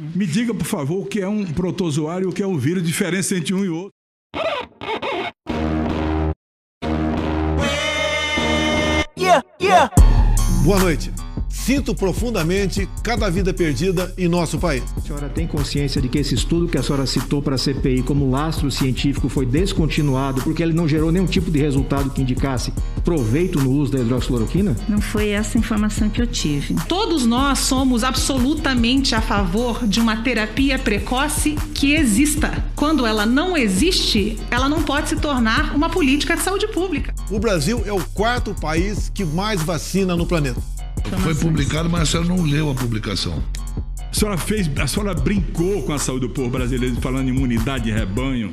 Me diga, por favor, o que é um protozoário e o que é um vírus, diferença entre um e outro. Yeah, yeah. Boa noite. Sinto profundamente cada vida perdida em nosso país. A senhora tem consciência de que esse estudo que a senhora citou para a CPI como lastro científico foi descontinuado porque ele não gerou nenhum tipo de resultado que indicasse proveito no uso da hidroxicloroquina? Não foi essa informação que eu tive. Todos nós somos absolutamente a favor de uma terapia precoce que exista. Quando ela não existe, ela não pode se tornar uma política de saúde pública. O Brasil é o quarto país que mais vacina no planeta. Foi publicado, mas a senhora não leu a publicação. A senhora fez, a senhora brincou com a saúde do povo brasileiro falando em imunidade de rebanho,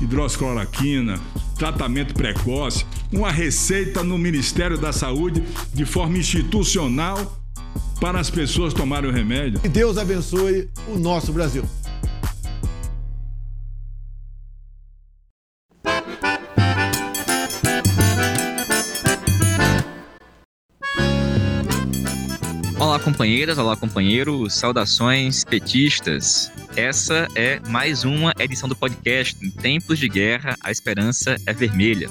hidroxicloroquina, tratamento precoce, uma receita no Ministério da Saúde de forma institucional para as pessoas tomarem o remédio. Que Deus abençoe o nosso Brasil. Companheiras, olá, companheiros, saudações petistas. Essa é mais uma edição do podcast Em Tempos de Guerra, a Esperança é Vermelha.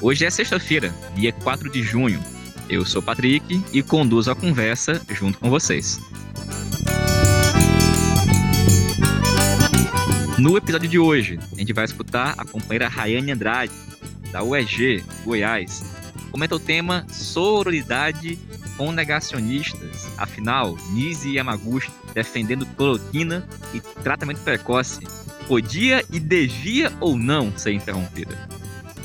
Hoje é sexta-feira, dia 4 de junho. Eu sou Patrick e conduzo a conversa junto com vocês. No episódio de hoje, a gente vai escutar a companheira Rayane Andrade, da UEG, Goiás. Comenta o tema Sororidade com negacionistas. Afinal, Nise Yamaguchi, defendendo cloroquina e tratamento precoce, podia e devia ou não ser interrompida?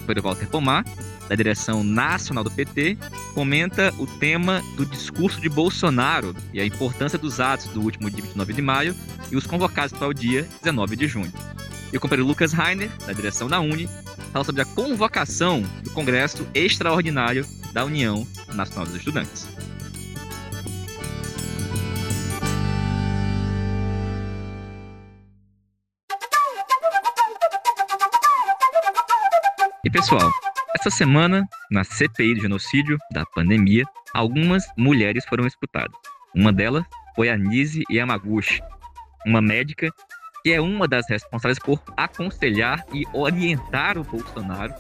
Foi Walter Pomar, da direção nacional do PT, comenta o tema do discurso de Bolsonaro e a importância dos atos do último dia 29 de maio e os convocados para o dia 19 de junho. E o companheiro Lucas Rainer, da direção da Uni, fala sobre a convocação do Congresso Extraordinário da União Nacional dos Estudantes. E pessoal, essa semana, na CPI do genocídio da pandemia, algumas mulheres foram escutadas. Uma delas foi a Nise Yamaguchi, uma médica que é uma das responsáveis por aconselhar e orientar o Bolsonaro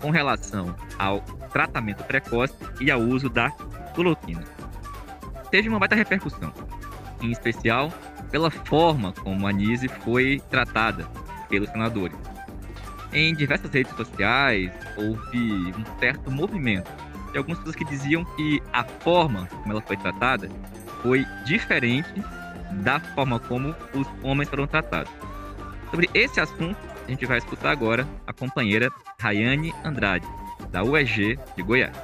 com relação ao tratamento precoce e ao uso da cloroquina. Teve uma baita repercussão, em especial pela forma como a Nise foi tratada pelos senadores. Em diversas redes sociais houve um certo movimento de algumas pessoas que diziam que a forma como ela foi tratada foi diferente da forma como os homens foram tratados. Sobre esse assunto, a gente vai escutar agora a companheira Rayane Andrade, da UEG de Goiás.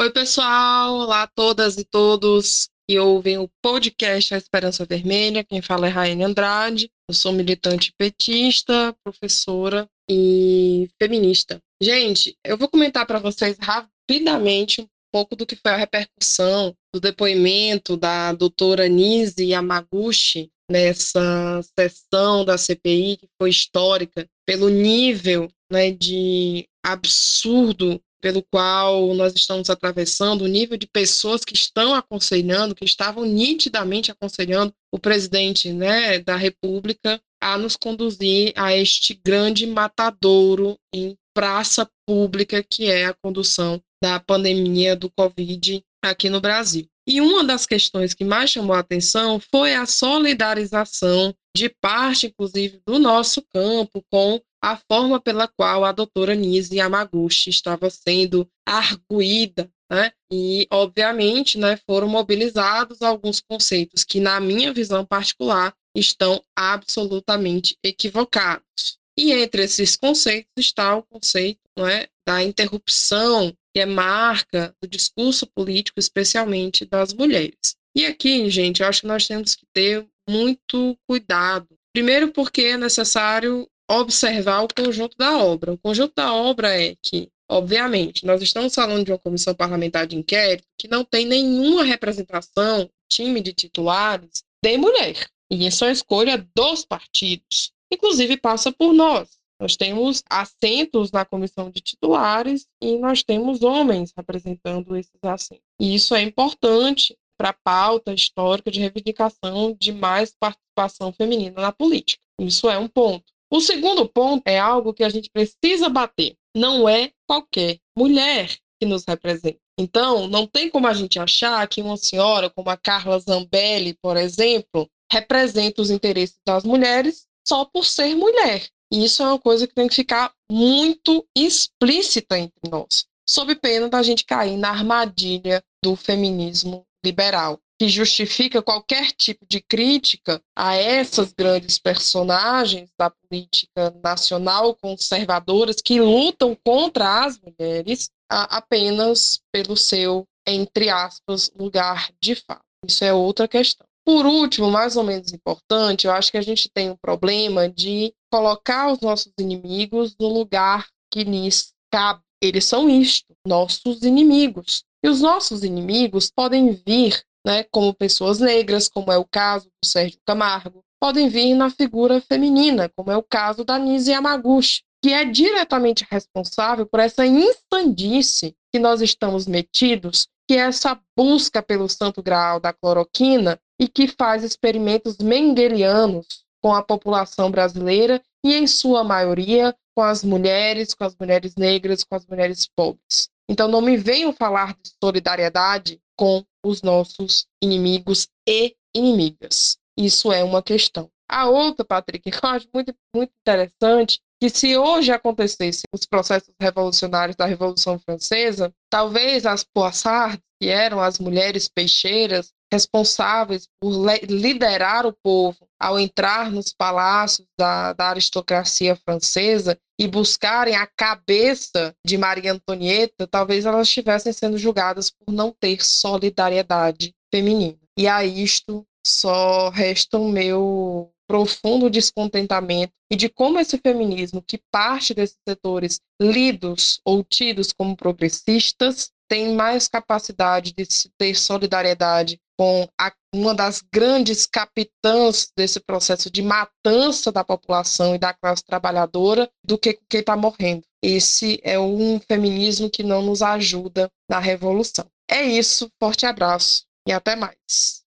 Oi, pessoal! Olá a todas e todos que ouvem o podcast A Esperança Vermelha. Quem fala é Rayane Andrade. Eu sou militante petista, professora e feminista. Gente, eu vou comentar para vocês rapidamente um pouco do que foi a repercussão do depoimento da doutora Nise Yamaguchi nessa sessão da CPI, que foi histórica, pelo nível né, de absurdo pelo qual nós estamos atravessando, o nível de pessoas que estão aconselhando, que estavam nitidamente aconselhando o presidente né, da República a nos conduzir a este grande matadouro em praça pública que é a condução da pandemia do Covid aqui no Brasil. E uma das questões que mais chamou a atenção foi a solidarização de parte, inclusive, do nosso campo com a forma pela qual a doutora Nise Yamaguchi estava sendo arguída, né? E, obviamente, né, foram mobilizados alguns conceitos que, na minha visão particular, estão absolutamente equivocados. E entre esses conceitos está o conceito não é, da interrupção, que é marca do discurso político, especialmente das mulheres. E aqui, gente, eu acho que nós temos que ter muito cuidado. Primeiro, porque é necessário observar o conjunto da obra. O conjunto da obra é que, obviamente, nós estamos falando de uma comissão parlamentar de inquérito que não tem nenhuma representação, time de titulares, de mulher. E isso é escolha dos partidos. Inclusive, passa por nós. Nós temos assentos na comissão de titulares e nós temos homens representando esses assentos. E isso é importante para a pauta histórica de reivindicação de mais participação feminina na política. Isso é um ponto. O segundo ponto é algo que a gente precisa bater. Não é qualquer mulher que nos representa. Então, não tem como a gente achar que uma senhora como a Carla Zambelli, por exemplo, representa os interesses das mulheres só por ser mulher. E isso é uma coisa que tem que ficar muito explícita entre nós, sob pena da gente cair na armadilha do feminismo liberal, que justifica qualquer tipo de crítica a essas grandes personagens da política nacional conservadoras que lutam contra as mulheres apenas pelo seu, entre aspas, lugar de fala. Isso é outra questão. Por último, mais ou menos importante, eu acho que a gente tem um problema de colocar os nossos inimigos no lugar que lhes cabe. Eles são isto, nossos inimigos. E os nossos inimigos podem vir né, como pessoas negras, como é o caso do Sérgio Camargo, podem vir na figura feminina, como é o caso da Nise Yamaguchi, que é diretamente responsável por essa instandice que nós estamos metidos, que é essa busca pelo santo graal da cloroquina e que faz experimentos mendelianos com a população brasileira e, em sua maioria, com as mulheres, com as mulheres negras, com as mulheres pobres. Então, não me venham falar de solidariedade com os nossos inimigos e inimigas. Isso é uma questão. A outra, Patrick, que eu acho muito, muito interessante, que se hoje acontecessem os processos revolucionários da Revolução Francesa, talvez as poissardes, que eram as mulheres peixeiras, responsáveis por liderar o povo ao entrar nos palácios da, da, aristocracia francesa e buscarem a cabeça de Maria Antonieta, talvez elas estivessem sendo julgadas por não ter solidariedade feminina. E a isto só resta o meu profundo descontentamento e de como esse feminismo, que parte desses setores lidos ou tidos como progressistas, tem mais capacidade de ter solidariedade com a, uma das grandes capitãs desse processo de matança da população e da classe trabalhadora do que quem está morrendo. Esse é um feminismo que não nos ajuda na revolução. É isso, forte abraço e até mais.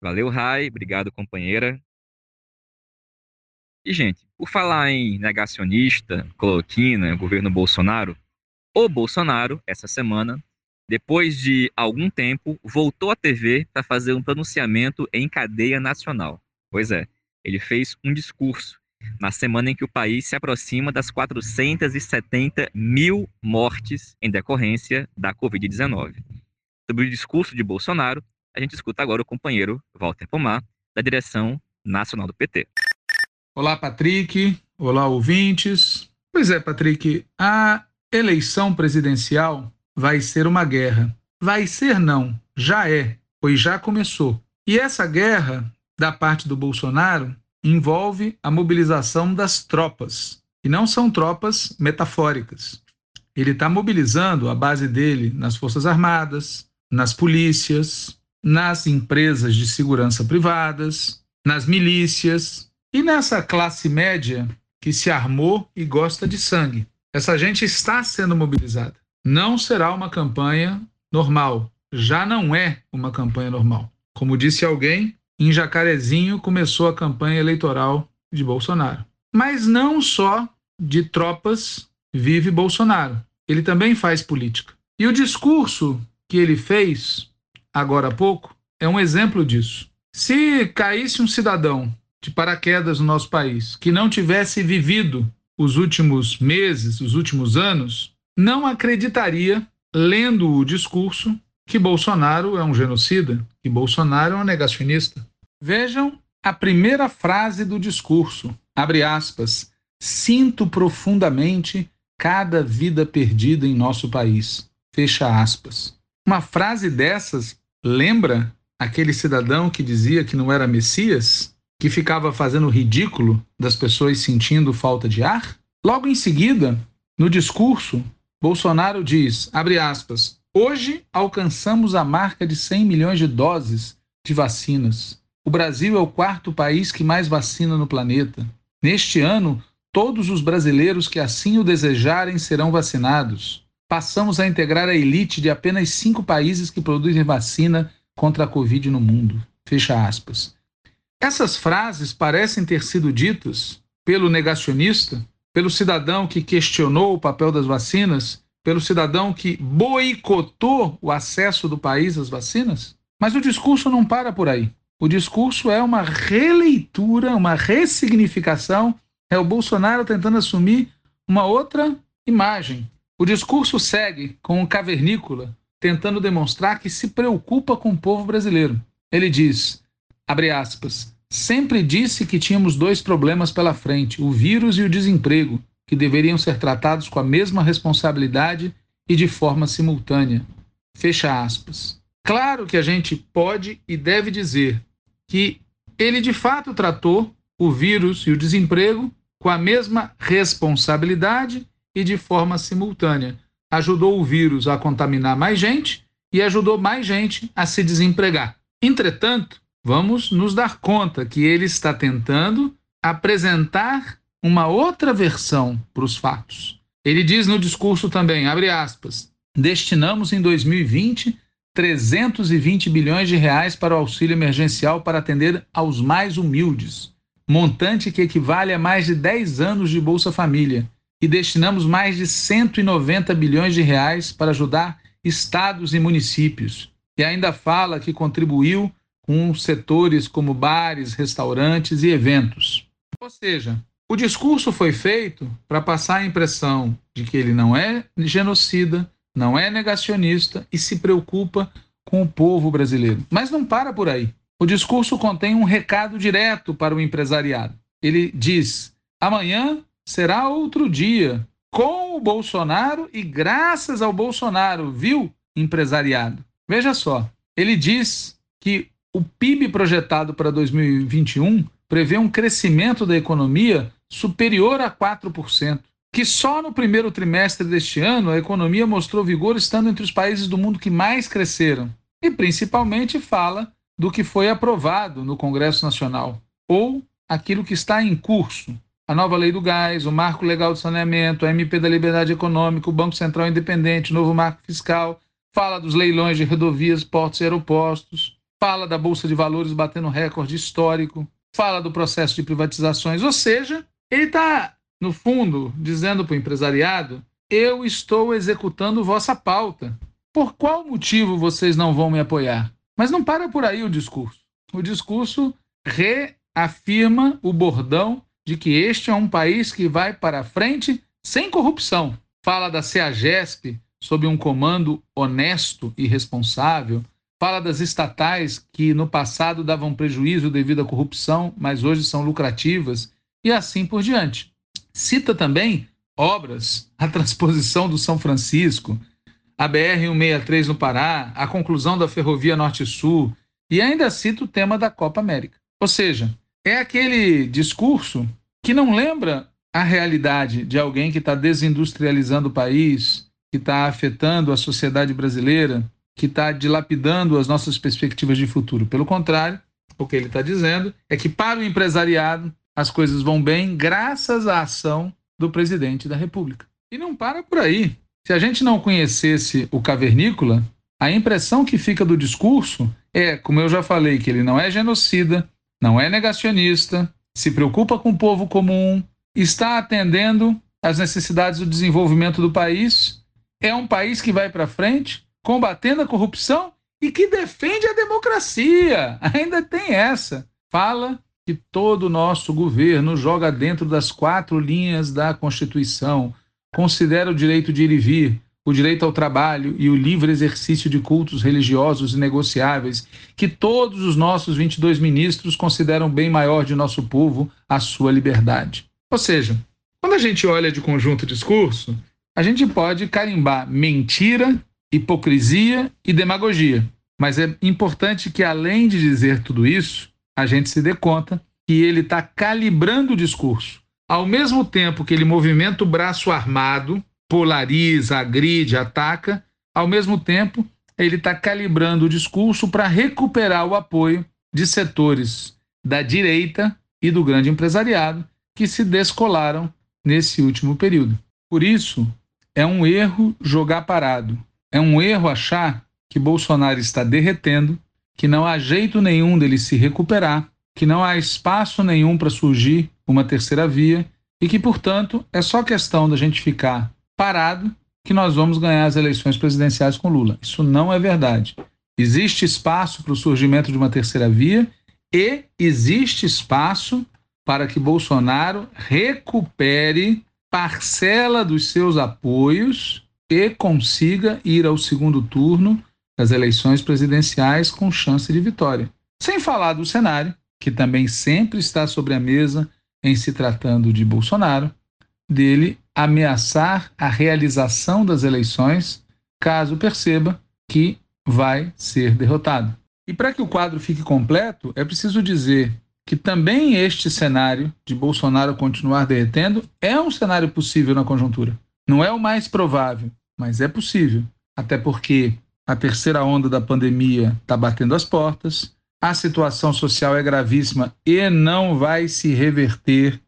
Valeu, Rai. Obrigado, companheira. E, gente, por falar em negacionista, cloroquina, governo Bolsonaro, o Bolsonaro, essa semana, depois de algum tempo, voltou à TV para fazer um pronunciamento em cadeia nacional. Pois é, ele fez um discurso na semana em que o país se aproxima das 470 mil mortes em decorrência da Covid-19. Sobre o discurso de Bolsonaro, a gente escuta agora o companheiro Walter Pomar, da direção nacional do PT. Olá, Patrick. Olá, ouvintes. Pois é, Patrick, a eleição presidencial vai ser uma guerra. Vai ser não, já é, pois já começou. E essa guerra, da parte do Bolsonaro, envolve a mobilização das tropas. E não são tropas metafóricas. Ele está mobilizando a base dele nas Forças Armadas, nas polícias, nas empresas de segurança privadas, nas milícias e nessa classe média que se armou e gosta de sangue. Essa gente está sendo mobilizada não será uma campanha normal. Já não é uma campanha normal. Como disse alguém, em Jacarezinho começou a campanha eleitoral de Bolsonaro. Mas não só de tropas vive Bolsonaro. Ele também faz política. E o discurso que ele fez agora há pouco é um exemplo disso. Se caísse um cidadão de paraquedas no nosso país que não tivesse vivido os últimos meses, os últimos anos, não acreditaria, lendo o discurso, que Bolsonaro é um genocida, que Bolsonaro é um negacionista. Vejam a primeira frase do discurso, abre aspas, sinto profundamente cada vida perdida em nosso país, fecha aspas. Uma frase dessas lembra aquele cidadão que dizia que não era Messias, que ficava fazendo ridículo das pessoas sentindo falta de ar? Logo em seguida, no discurso, Bolsonaro diz, abre aspas, hoje alcançamos a marca de 100 milhões de doses de vacinas. O Brasil é o quarto país que mais vacina no planeta. Neste ano, todos os brasileiros que assim o desejarem serão vacinados. Passamos a integrar a elite de apenas cinco países que produzem vacina contra a Covid no mundo. Fecha aspas. Essas frases parecem ter sido ditas pelo negacionista, pelo cidadão que questionou o papel das vacinas, pelo cidadão que boicotou o acesso do país às vacinas? Mas o discurso não para por aí. O discurso é uma releitura, uma ressignificação. É o Bolsonaro tentando assumir uma outra imagem. O discurso segue com o cavernícola tentando demonstrar que se preocupa com o povo brasileiro. Ele diz, abre aspas, sempre disse que tínhamos dois problemas pela frente, o vírus e o desemprego, que deveriam ser tratados com a mesma responsabilidade e de forma simultânea. Fecha aspas. Claro que a gente pode e deve dizer que ele de fato tratou o vírus e o desemprego com a mesma responsabilidade e de forma simultânea ajudou o vírus a contaminar mais gente e ajudou mais gente a se desempregar. Entretanto, vamos nos dar conta que ele está tentando apresentar uma outra versão para os fatos. Ele diz no discurso também, abre aspas, destinamos em 2020 320 bilhões de reais para o auxílio emergencial para atender aos mais humildes, montante que equivale a mais de 10 anos de Bolsa Família e destinamos mais de 190 bilhões de reais para ajudar estados e municípios. E ainda fala que contribuiu com setores como bares, restaurantes e eventos. Ou seja, o discurso foi feito para passar a impressão de que ele não é genocida, não é negacionista e se preocupa com o povo brasileiro. Mas não para por aí. O discurso contém um recado direto para o empresariado. Ele diz: amanhã será outro dia, com o Bolsonaro e graças ao Bolsonaro, viu, empresariado? Veja só, ele diz que o PIB projetado para 2021 prevê um crescimento da economia superior a 4%, que só no primeiro trimestre deste ano a economia mostrou vigor estando entre os países do mundo que mais cresceram, e principalmente fala do que foi aprovado no Congresso Nacional, ou aquilo que está em curso, a nova lei do gás, o marco legal do saneamento, a MP da liberdade econômica, o Banco Central Independente, o novo marco fiscal, fala dos leilões de rodovias, portos e aeropostos, fala da Bolsa de Valores batendo recorde histórico, fala do processo de privatizações, ou seja, ele está, no fundo, dizendo para o empresariado: eu estou executando vossa pauta. Por qual motivo vocês não vão me apoiar? Mas não para por aí o discurso. O discurso reafirma o bordão de que este é um país que vai para frente sem corrupção. Fala da CEAGESP sob um comando honesto e responsável. Fala das estatais que no passado davam prejuízo devido à corrupção, mas hoje são lucrativas, e assim por diante. Cita também obras, a transposição do São Francisco, a BR-163 no Pará, a conclusão da Ferrovia Norte-Sul, e ainda cita o tema da Copa América. Ou seja, é aquele discurso que não lembra a realidade de alguém que está desindustrializando o país, que está afetando a sociedade brasileira, que está dilapidando as nossas perspectivas de futuro. Pelo contrário, o que ele está dizendo é que para o empresariado as coisas vão bem graças à ação do presidente da República. E não para por aí. Se a gente não conhecesse o cavernícola, a impressão que fica do discurso é, como eu já falei, que ele não é genocida, não é negacionista, se preocupa com o povo comum, está atendendo às necessidades do desenvolvimento do país, é um país que vai para frente, combatendo a corrupção e que defende a democracia. Ainda tem essa. Fala que todo o nosso governo joga dentro das quatro linhas da Constituição, considera o direito de ir e vir, o direito ao trabalho e o livre exercício de cultos religiosos inegociáveis, que todos os nossos 22 ministros consideram bem maior de nosso povo a sua liberdade. Ou seja, quando a gente olha de conjunto discurso, a gente pode carimbar mentira, hipocrisia e demagogia. Mas é importante que, além de dizer tudo isso, a gente se dê conta que ele está calibrando o discurso. Ao mesmo tempo que ele movimenta o braço armado polariza, agride, ataca, ao mesmo tempo ele está calibrando o discurso para recuperar o apoio de setores da direita e do grande empresariado que se descolaram nesse último período. Por isso, é um erro jogar parado. É um erro achar que Bolsonaro está derretendo, que não há jeito nenhum dele se recuperar, que não há espaço nenhum para surgir uma terceira via e que, portanto, é só questão da gente ficar parado que nós vamos ganhar as eleições presidenciais com Lula. Isso não é verdade. Existe espaço para o surgimento de uma terceira via e existe espaço para que Bolsonaro recupere parcela dos seus apoios e consiga ir ao segundo turno das eleições presidenciais com chance de vitória. Sem falar do cenário, que também sempre está sobre a mesa em se tratando de Bolsonaro, dele ameaçar a realização das eleições caso perceba que vai ser derrotado. E para que o quadro fique completo, é preciso dizer que também este cenário de Bolsonaro continuar derretendo é um cenário possível na conjuntura. Não é o mais provável, mas é possível. Até porque a terceira onda da pandemia está batendo as portas, a situação social é gravíssima e não vai se reverter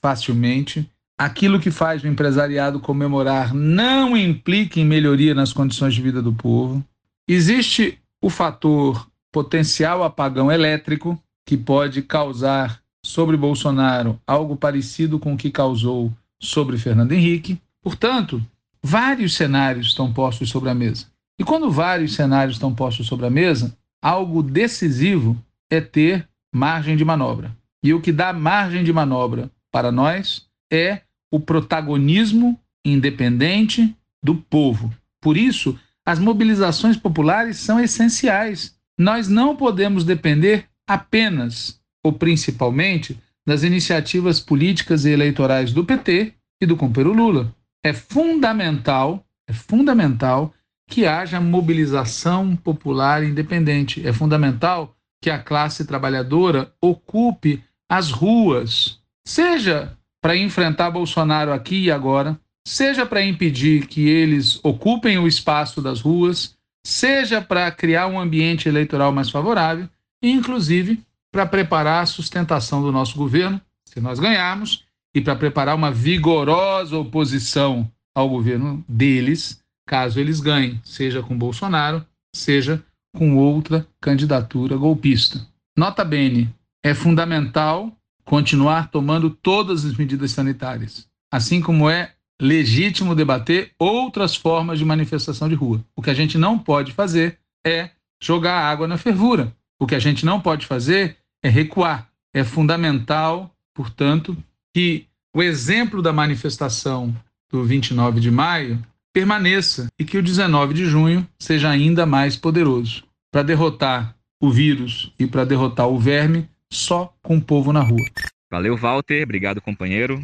facilmente. Aquilo que faz o empresariado comemorar não implica em melhoria nas condições de vida do povo. Existe o fator potencial apagão elétrico, que pode causar sobre Bolsonaro algo parecido com o que causou sobre Fernando Henrique. Portanto, vários cenários estão postos sobre a mesa. E quando vários cenários estão postos sobre a mesa, algo decisivo é ter margem de manobra. E o que dá margem de manobra para nós é o protagonismo independente do povo. Por isso, as mobilizações populares são essenciais. Nós não podemos depender apenas ou principalmente das iniciativas políticas e eleitorais do PT e do companheiro Lula. É fundamental, é fundamental que haja mobilização popular independente. É fundamental que a classe trabalhadora ocupe as ruas, seja para enfrentar Bolsonaro aqui e agora, seja para impedir que eles ocupem o espaço das ruas, seja para criar um ambiente eleitoral mais favorável, inclusive para preparar a sustentação do nosso governo, se nós ganharmos, e para preparar uma vigorosa oposição ao governo deles, caso eles ganhem, seja com Bolsonaro, seja com outra candidatura golpista. Nota bene, é fundamental continuar tomando todas as medidas sanitárias, assim como é legítimo debater outras formas de manifestação de rua. O que a gente não pode fazer é jogar água na fervura. O que a gente não pode fazer é recuar. É fundamental, portanto, que o exemplo da manifestação do 29 de maio permaneça e que o 19 de junho seja ainda mais poderoso para derrotar o vírus e para derrotar o verme só com o povo na rua. Valeu, Walter. Obrigado, companheiro.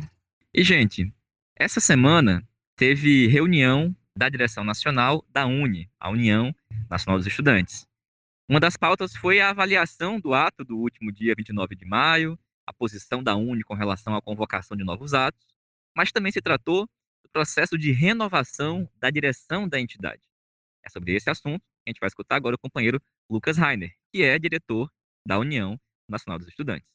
E, gente, essa semana teve reunião da direção nacional da UNE, a União Nacional dos Estudantes. Uma das pautas foi a avaliação do ato do último dia 29 de maio, a posição da UNE com relação à convocação de novos atos, mas também se tratou processo de renovação da direção da entidade. É sobre esse assunto que a gente vai escutar agora o companheiro Lucas Rainer, que é diretor da União Nacional dos Estudantes.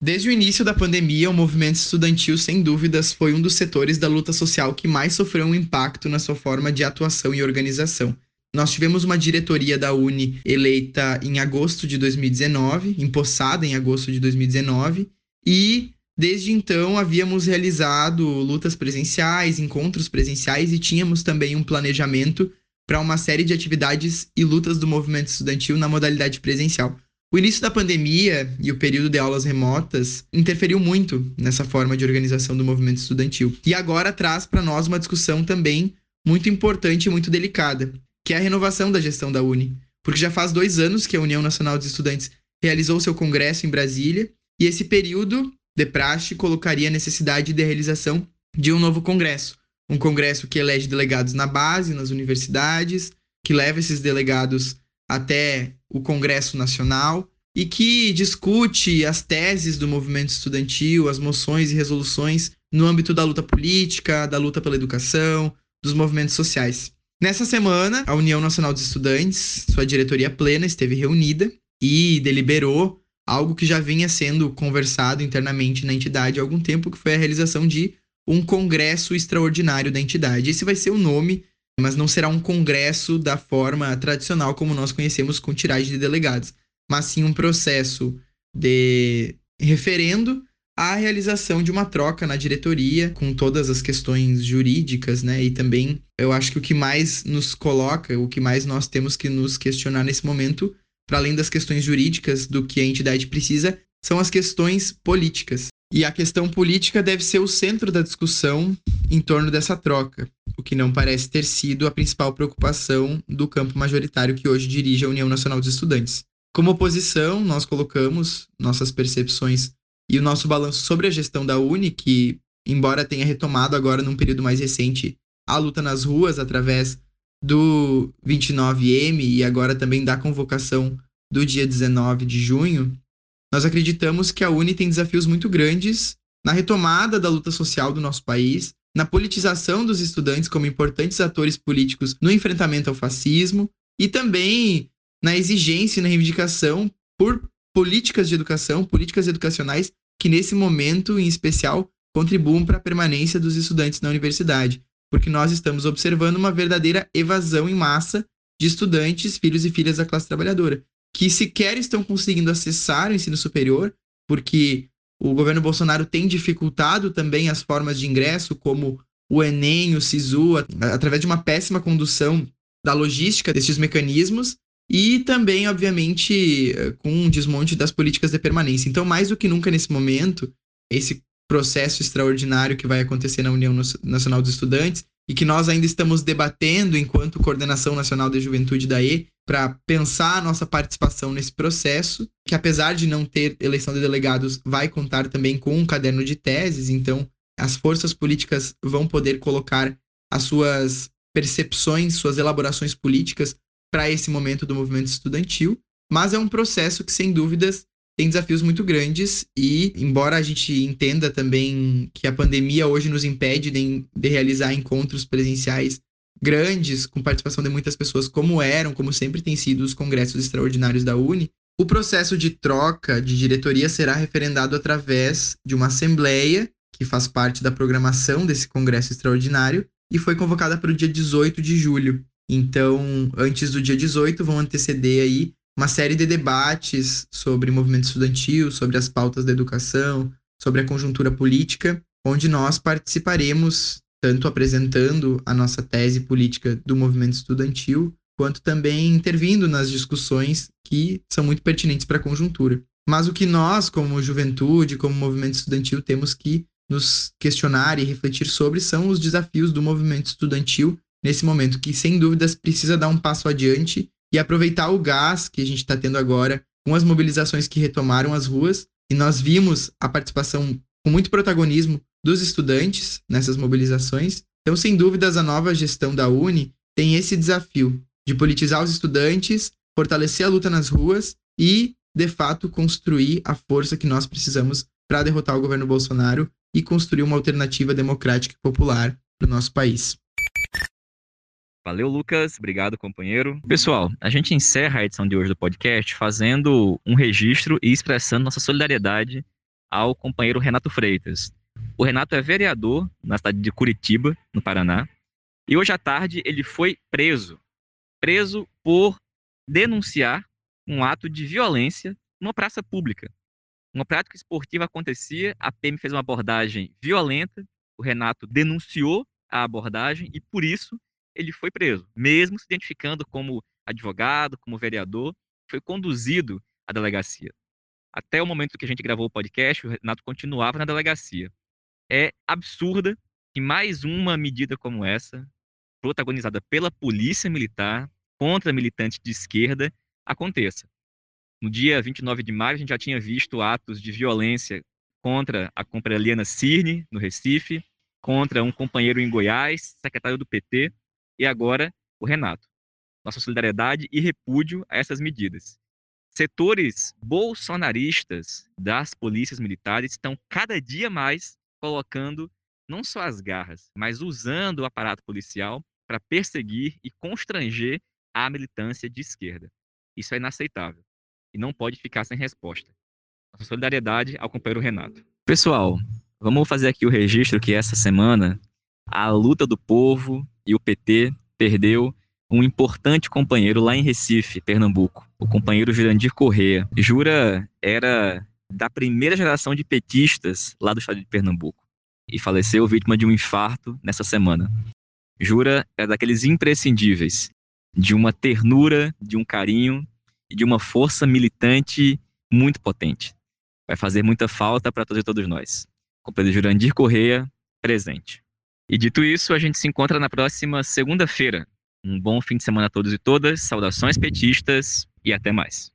Desde o início da pandemia, o movimento estudantil, sem dúvidas, foi um dos setores da luta social que mais sofreu um impacto na sua forma de atuação e organização. Nós tivemos uma diretoria da Uni eleita em agosto de 2019, empossada em agosto de 2019, e Desde então, havíamos realizado lutas presenciais, encontros presenciais e tínhamos também um planejamento para uma série de atividades e lutas do movimento estudantil na modalidade presencial. O início da pandemia e o período de aulas remotas interferiu muito nessa forma de organização do movimento estudantil. E agora traz para nós uma discussão também muito importante e muito delicada, que é a renovação da gestão da Uni. Porque já faz dois anos que a União Nacional dos Estudantes realizou seu congresso em Brasília, e esse período de praxe colocaria a necessidade de realização de um novo congresso. Um congresso que elege delegados na base, nas universidades, que leva esses delegados até o Congresso Nacional e que discute as teses do movimento estudantil, as moções e resoluções no âmbito da luta política, da luta pela educação, dos movimentos sociais. Nessa semana, a União Nacional dos Estudantes, sua diretoria plena, esteve reunida e deliberou algo que já vinha sendo conversado internamente na entidade há algum tempo, que foi a realização de um congresso extraordinário da entidade. Esse vai ser o nome mas não será um congresso da forma tradicional como nós conhecemos com tiragem de delegados, mas sim um processo de referendo à realização de uma troca na diretoria com todas as questões jurídicas, né? E também eu acho que o que mais nos coloca, o que mais nós temos que nos questionar nesse momento, para além das questões jurídicas do que a entidade precisa, são as questões políticas. E a questão política deve ser o centro da discussão em torno dessa troca, o que não parece ter sido a principal preocupação do campo majoritário que hoje dirige a União Nacional dos Estudantes. Como oposição, nós colocamos nossas percepções e o nosso balanço sobre a gestão da Uni, que, embora tenha retomado agora num período mais recente a luta nas ruas através do 29M e agora também da convocação do dia 19 de junho, nós acreditamos que a Uni tem desafios muito grandes na retomada da luta social do nosso país, na politização dos estudantes como importantes atores políticos no enfrentamento ao fascismo e também na exigência e na reivindicação por políticas de educação, políticas educacionais que nesse momento em especial contribuam para a permanência dos estudantes na universidade, porque nós estamos observando uma verdadeira evasão em massa de estudantes, filhos e filhas da classe trabalhadora, que sequer estão conseguindo acessar o ensino superior, porque o governo Bolsonaro tem dificultado também as formas de ingresso, como o Enem, o SISU, através de uma péssima condução da logística desses mecanismos e também, obviamente, com um desmonte das políticas de permanência. Então, mais do que nunca nesse momento, esse processo extraordinário que vai acontecer na União Nacional dos Estudantes e que nós ainda estamos debatendo enquanto Coordenação Nacional de Juventude da E para pensar a nossa participação nesse processo, que apesar de não ter eleição de delegados, vai contar também com um caderno de teses, então as forças políticas vão poder colocar as suas percepções, suas elaborações políticas para esse momento do movimento estudantil, mas é um processo que sem dúvidas tem desafios muito grandes e, embora a gente entenda também que a pandemia hoje nos impede de, de, realizar encontros presenciais grandes, com participação de muitas pessoas, como eram, como sempre tem sido os congressos extraordinários da Uni, o processo de troca de diretoria será referendado através de uma assembleia que faz parte da programação desse congresso extraordinário e foi convocada para o dia 18 de julho. Então, antes do dia 18, vão anteceder aí uma série de debates sobre movimento estudantil, sobre as pautas da educação, sobre a conjuntura política, onde nós participaremos tanto apresentando a nossa tese política do movimento estudantil, quanto também intervindo nas discussões que são muito pertinentes para a conjuntura. Mas o que nós, como juventude, como movimento estudantil, temos que nos questionar e refletir sobre são os desafios do movimento estudantil nesse momento, que sem dúvidas precisa dar um passo adiante e aproveitar o gás que a gente está tendo agora com as mobilizações que retomaram as ruas. E nós vimos a participação com muito protagonismo dos estudantes nessas mobilizações. Então, sem dúvidas, a nova gestão da Uni tem esse desafio de politizar os estudantes, fortalecer a luta nas ruas e, de fato, construir a força que nós precisamos para derrotar o governo Bolsonaro e construir uma alternativa democrática e popular para o nosso país. Valeu, Lucas. Obrigado, companheiro. Pessoal, a gente encerra a edição de hoje do podcast fazendo um registro e expressando nossa solidariedade ao companheiro Renato Freitas. O Renato é vereador na cidade de Curitiba, no Paraná, e hoje à tarde ele foi preso. Preso por denunciar um ato de violência numa praça pública. Uma prática esportiva acontecia, a PM fez uma abordagem violenta, o Renato denunciou a abordagem e, por isso, ele foi preso, mesmo se identificando como advogado, como vereador, foi conduzido à delegacia. Até o momento que a gente gravou o podcast, o Renato continuava na delegacia. É absurda que mais uma medida como essa, protagonizada pela polícia militar contra militantes de esquerda, aconteça. No dia 29 de maio, a gente já tinha visto atos de violência contra a companheira Liana Cirne, no Recife, contra um companheiro em Goiás, secretário do PT, e agora o Renato. Nossa solidariedade e repúdio a essas medidas. Setores bolsonaristas das polícias militares estão cada dia mais colocando não só as garras, mas usando o aparato policial para perseguir e constranger a militância de esquerda. Isso é inaceitável e não pode ficar sem resposta. Nossa solidariedade ao companheiro Renato. Pessoal, vamos fazer aqui o registro que essa semana a luta do povo e o PT perdeu um importante companheiro lá em Recife, Pernambuco, o companheiro Jurandir Correa. Jura era da primeira geração de petistas lá do estado de Pernambuco e faleceu vítima de um infarto nessa semana. Jura é daqueles imprescindíveis, de uma ternura, de um carinho e de uma força militante muito potente. Vai fazer muita falta para todos e todos nós. Companheiro Jurandir Correia, presente. E dito isso, a gente se encontra na próxima segunda-feira. Um bom fim de semana a todos e todas, saudações petistas e até mais.